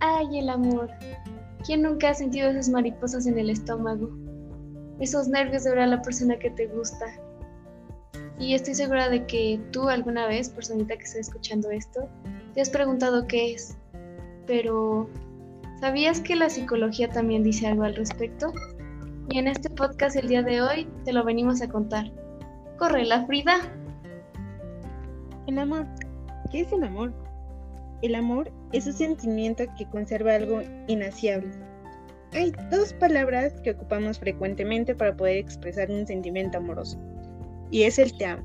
Ay, el amor. ¿Quién nunca ha sentido esas mariposas en el estómago? Esos nervios de ver a la persona que te gusta. Y estoy segura de que tú alguna vez, personita que está escuchando esto, te has preguntado qué es. Pero, ¿sabías que la psicología también dice algo al respecto? Y en este podcast el día de hoy te lo venimos a contar. ¡Corre la Frida! El amor. ¿Qué es el amor? El amor es un sentimiento que conserva algo inaciable. Hay dos palabras que ocupamos frecuentemente para poder expresar un sentimiento amoroso, y es el te amo.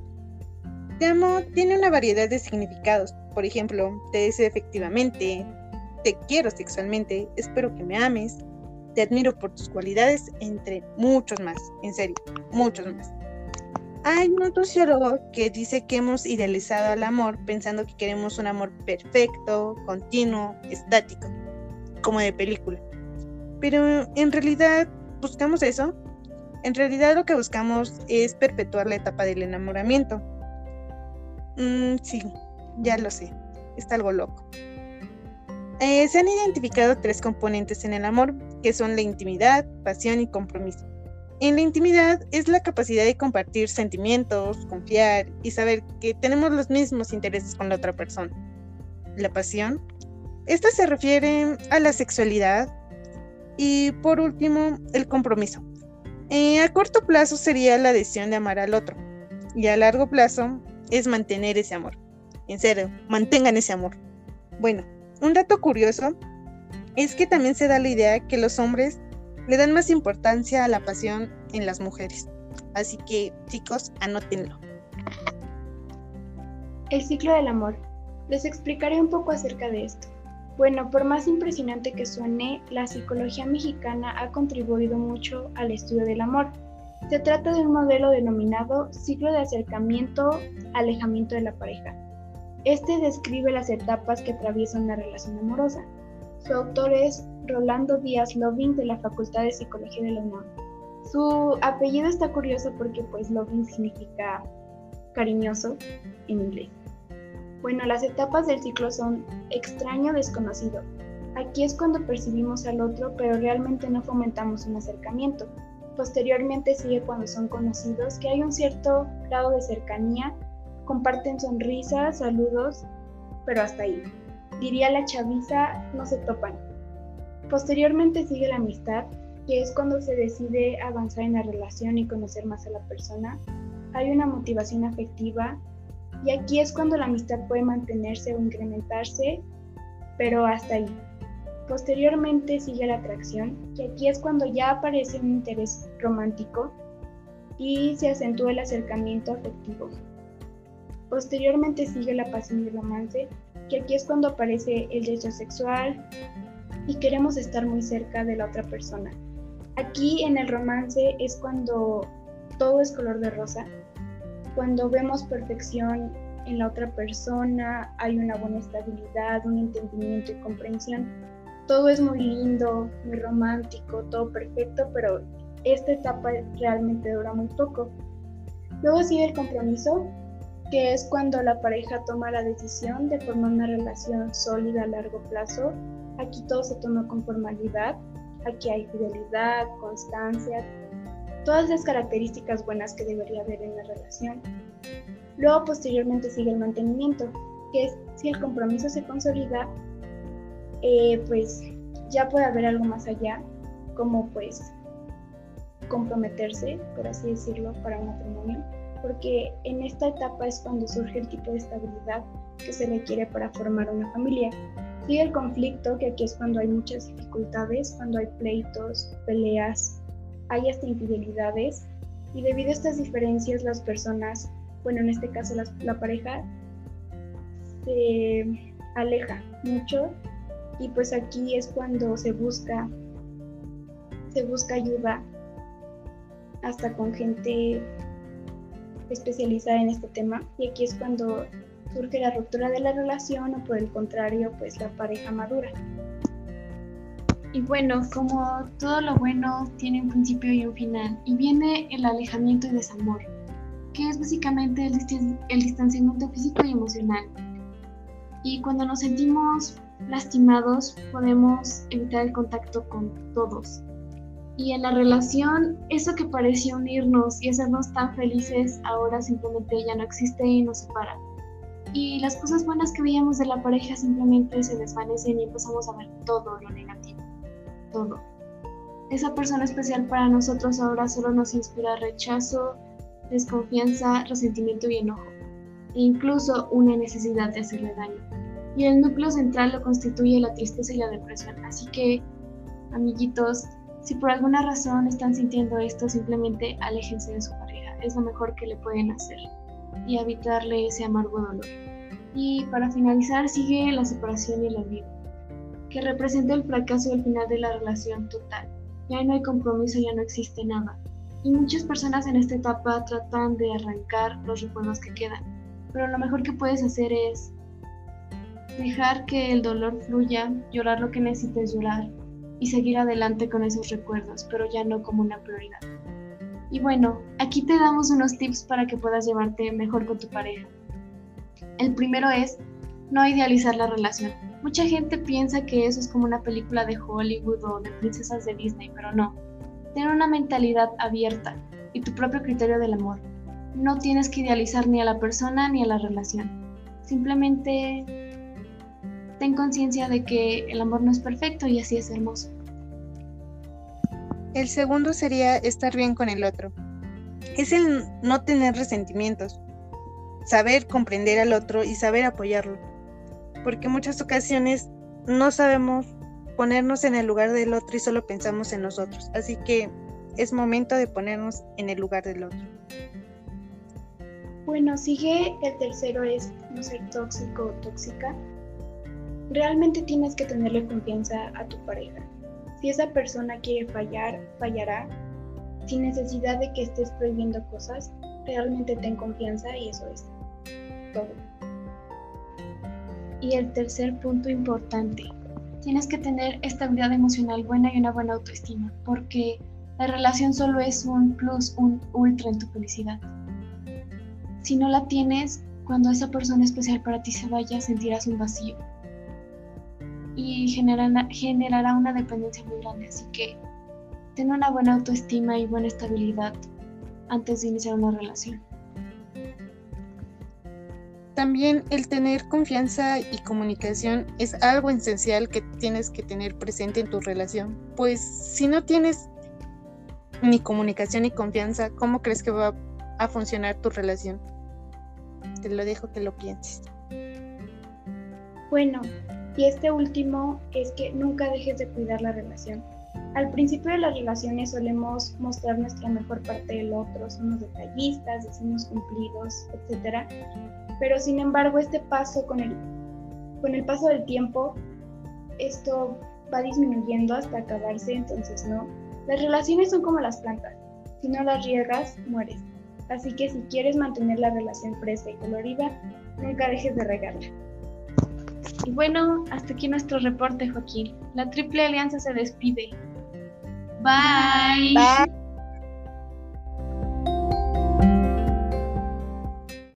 Te amo tiene una variedad de significados. Por ejemplo, te deseo efectivamente, te quiero sexualmente, espero que me ames, te admiro por tus cualidades, entre muchos más, en serio, muchos más. Hay un sociólogo que dice que hemos idealizado al amor pensando que queremos un amor perfecto, continuo, estático, como de película. Pero en realidad, ¿buscamos eso? En realidad lo que buscamos es perpetuar la etapa del enamoramiento. Mm, sí, ya lo sé, está algo loco. Eh, se han identificado tres componentes en el amor, que son la intimidad, pasión y compromiso. En la intimidad es la capacidad de compartir sentimientos, confiar y saber que tenemos los mismos intereses con la otra persona. La pasión. Esta se refiere a la sexualidad. Y por último, el compromiso. Eh, a corto plazo sería la decisión de amar al otro. Y a largo plazo es mantener ese amor. En serio, mantengan ese amor. Bueno, un dato curioso es que también se da la idea que los hombres le dan más importancia a la pasión en las mujeres. Así que, chicos, anótenlo. El ciclo del amor. Les explicaré un poco acerca de esto. Bueno, por más impresionante que suene, la psicología mexicana ha contribuido mucho al estudio del amor. Se trata de un modelo denominado ciclo de acercamiento, alejamiento de la pareja. Este describe las etapas que atraviesa una relación amorosa. Su autor es Rolando Díaz Loving de la Facultad de Psicología de la UNAM. Su apellido está curioso porque pues Loving significa cariñoso en inglés. Bueno, las etapas del ciclo son extraño, desconocido. Aquí es cuando percibimos al otro, pero realmente no fomentamos un acercamiento. Posteriormente sigue cuando son conocidos, que hay un cierto grado de cercanía, comparten sonrisas, saludos, pero hasta ahí. Diría la chaviza, no se topan. Posteriormente sigue la amistad, que es cuando se decide avanzar en la relación y conocer más a la persona. Hay una motivación afectiva y aquí es cuando la amistad puede mantenerse o incrementarse, pero hasta ahí. Posteriormente sigue la atracción, que aquí es cuando ya aparece un interés romántico y se acentúa el acercamiento afectivo. Posteriormente sigue la pasión y el romance, que aquí es cuando aparece el deseo sexual, y queremos estar muy cerca de la otra persona. Aquí en el romance es cuando todo es color de rosa, cuando vemos perfección en la otra persona, hay una buena estabilidad, un entendimiento y comprensión. Todo es muy lindo, muy romántico, todo perfecto, pero esta etapa realmente dura muy poco. Luego sigue el compromiso, que es cuando la pareja toma la decisión de formar una relación sólida a largo plazo Aquí todo se toma con formalidad, aquí hay fidelidad, constancia, todas las características buenas que debería haber en la relación. Luego posteriormente sigue el mantenimiento, que es si el compromiso se consolida, eh, pues ya puede haber algo más allá, como pues comprometerse, por así decirlo, para un matrimonio, porque en esta etapa es cuando surge el tipo de estabilidad que se requiere para formar una familia. Sigue el conflicto, que aquí es cuando hay muchas dificultades, cuando hay pleitos, peleas, hay hasta infidelidades. Y debido a estas diferencias, las personas, bueno, en este caso la, la pareja, se aleja mucho y pues aquí es cuando se busca se busca ayuda hasta con gente especializada en este tema y aquí es cuando surge la ruptura de la relación o por el contrario, pues la pareja madura. Y bueno, como todo lo bueno tiene un principio y un final, y viene el alejamiento y desamor, que es básicamente el, el distanciamiento físico y emocional. Y cuando nos sentimos lastimados, podemos evitar el contacto con todos. Y en la relación, eso que parecía unirnos y hacernos tan felices, ahora simplemente ya no existe y nos separa. Y las cosas buenas que veíamos de la pareja simplemente se desvanecen y empezamos a ver todo lo negativo. Todo. Esa persona especial para nosotros ahora solo nos inspira rechazo, desconfianza, resentimiento y enojo, e incluso una necesidad de hacerle daño. Y el núcleo central lo constituye la tristeza y la depresión. Así que, amiguitos, si por alguna razón están sintiendo esto, simplemente aléjense de su pareja. Es lo mejor que le pueden hacer y evitarle ese amargo dolor. Y para finalizar, sigue la separación y el olvido, que representa el fracaso y final de la relación total. Ya no hay compromiso, ya no existe nada. Y muchas personas en esta etapa tratan de arrancar los recuerdos que quedan. Pero lo mejor que puedes hacer es dejar que el dolor fluya, llorar lo que necesites llorar y seguir adelante con esos recuerdos, pero ya no como una prioridad. Y bueno, aquí te damos unos tips para que puedas llevarte mejor con tu pareja. El primero es no idealizar la relación. Mucha gente piensa que eso es como una película de Hollywood o de princesas de Disney, pero no. Ten una mentalidad abierta y tu propio criterio del amor. No tienes que idealizar ni a la persona ni a la relación. Simplemente ten conciencia de que el amor no es perfecto y así es hermoso. El segundo sería estar bien con el otro. Es el no tener resentimientos, saber comprender al otro y saber apoyarlo. Porque muchas ocasiones no sabemos ponernos en el lugar del otro y solo pensamos en nosotros. Así que es momento de ponernos en el lugar del otro. Bueno, sigue el tercero es no ser tóxico o tóxica. Realmente tienes que tenerle confianza a tu pareja. Si esa persona quiere fallar, fallará. Sin necesidad de que estés prohibiendo cosas, realmente ten confianza y eso es todo. Y el tercer punto importante, tienes que tener estabilidad emocional buena y una buena autoestima, porque la relación solo es un plus, un ultra en tu felicidad. Si no la tienes, cuando esa persona especial para ti se vaya, sentirás un vacío y generará una dependencia muy grande. Así que ten una buena autoestima y buena estabilidad antes de iniciar una relación. También el tener confianza y comunicación es algo esencial que tienes que tener presente en tu relación. Pues si no tienes ni comunicación ni confianza, ¿cómo crees que va a funcionar tu relación? Te lo dejo que lo pienses. Bueno, y este último es que nunca dejes de cuidar la relación. Al principio de las relaciones solemos mostrar nuestra mejor parte del otro, somos detallistas, decimos cumplidos, etc. Pero sin embargo, este paso con el, con el paso del tiempo, esto va disminuyendo hasta acabarse, entonces no. Las relaciones son como las plantas, si no las riegas, mueres. Así que si quieres mantener la relación fresca y colorida, nunca dejes de regarla. Y bueno, hasta aquí nuestro reporte, Joaquín. La Triple Alianza se despide. Bye.